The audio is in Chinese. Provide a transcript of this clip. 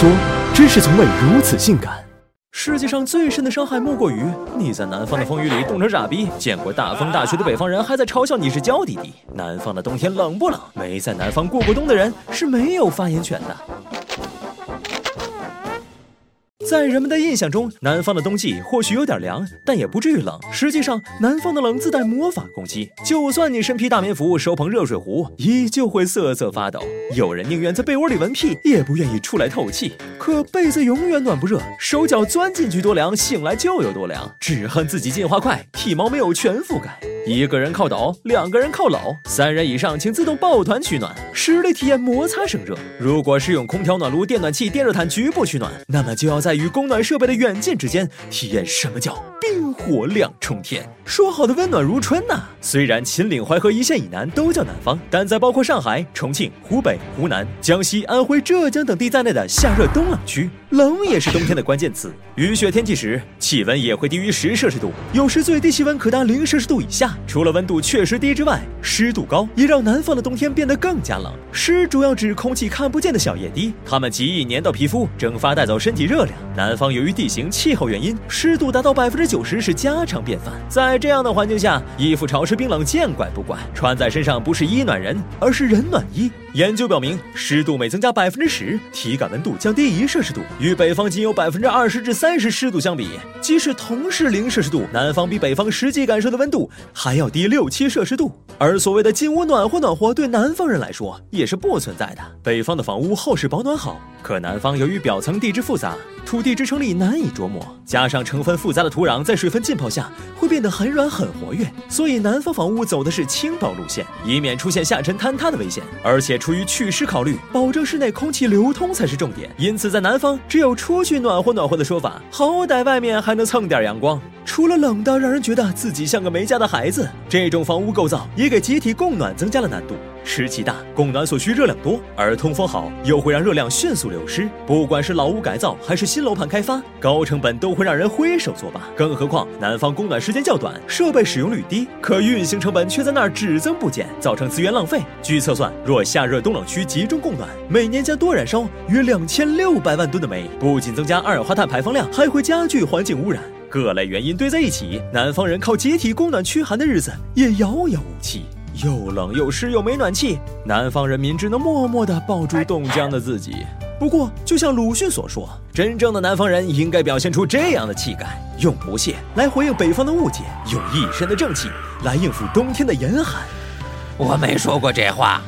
说，真是从未如此性感。世界上最深的伤害莫过于你在南方的风雨里冻成傻逼，见过大风大雪的北方人还在嘲笑你是娇滴滴。南方的冬天冷不冷？没在南方过过冬的人是没有发言权的。在人们的印象中，南方的冬季或许有点凉，但也不至于冷。实际上，南方的冷自带魔法攻击，就算你身披大棉服，手捧热水壶，依旧会瑟瑟发抖。有人宁愿在被窝里闻屁，也不愿意出来透气。可被子永远暖不热，手脚钻进去多凉，醒来就有多凉。只恨自己进化快，体毛没有全覆盖。一个人靠抖，两个人靠搂，三人以上请自动抱团取暖，实力体验摩擦生热。如果是用空调、暖炉、电暖气、电热毯局部取暖，那么就要在与供暖设备的远近之间体验什么叫冰火两重天。说好的温暖如春呢？虽然秦岭淮河一线以南都叫南方，但在包括上海、重庆、湖北、湖南、江西、安徽、浙江等地在内的夏热冬冷区，冷也是冬天的关键词。雨雪天气时，气温也会低于十摄氏度，有时最低气温可达零摄氏度以下。除了温度确实低之外，湿度高也让南方的冬天变得更加冷。湿主要指空气看不见的小液滴，它们极易粘到皮肤，蒸发带走身体热量。南方由于地形气候原因，湿度达到百分之九十是家常便饭。在这样的环境下，衣服潮湿冰冷见怪不怪，穿在身上不是衣暖人，而是人暖衣。研究表明，湿度每增加百分之十，体感温度降低一摄氏度。与北方仅有百分之二十至三十湿度相比，即使同是零摄氏度，南方比北方实际感受的温度还要低六七摄氏度。而所谓的进屋暖和暖和，对南方人来说也是不存在的。北方的房屋厚实保暖好，可南方由于表层地质复杂，土地支撑力难以琢磨，加上成分复杂的土壤在水分浸泡下会变得很软很活跃，所以南方房屋走的是轻薄路线，以免出现下沉坍塌的危险。而且出于祛湿考虑，保证室内空气流通才是重点。因此，在南方只有出去暖和暖和的说法，好歹外面还能蹭点阳光。除了冷的让人觉得自己像个没家的孩子，这种房屋构造也给集体供暖增加了难度。湿气大，供暖所需热量多，而通风好又会让热量迅速流失。不管是老屋改造还是新楼盘开发，高成本都会让人挥手作罢。更何况南方供暖时间较短，设备使用率低，可运行成本却在那儿只增不减，造成资源浪费。据测算，若夏热冬冷区集中供暖，每年将多燃烧约两千六百万吨的煤，不仅增加二氧化碳排放量，还会加剧环境污染。各类原因堆在一起，南方人靠集体供暖驱寒的日子也遥遥无期。又冷又湿又没暖气南方人民只能默默的抱住冻僵的自己。不过就像鲁迅所说真正的南方人应该表现出这样的气概用不屑来回应北方的误解用一身的正气来应付冬天的严寒。我没说过这话。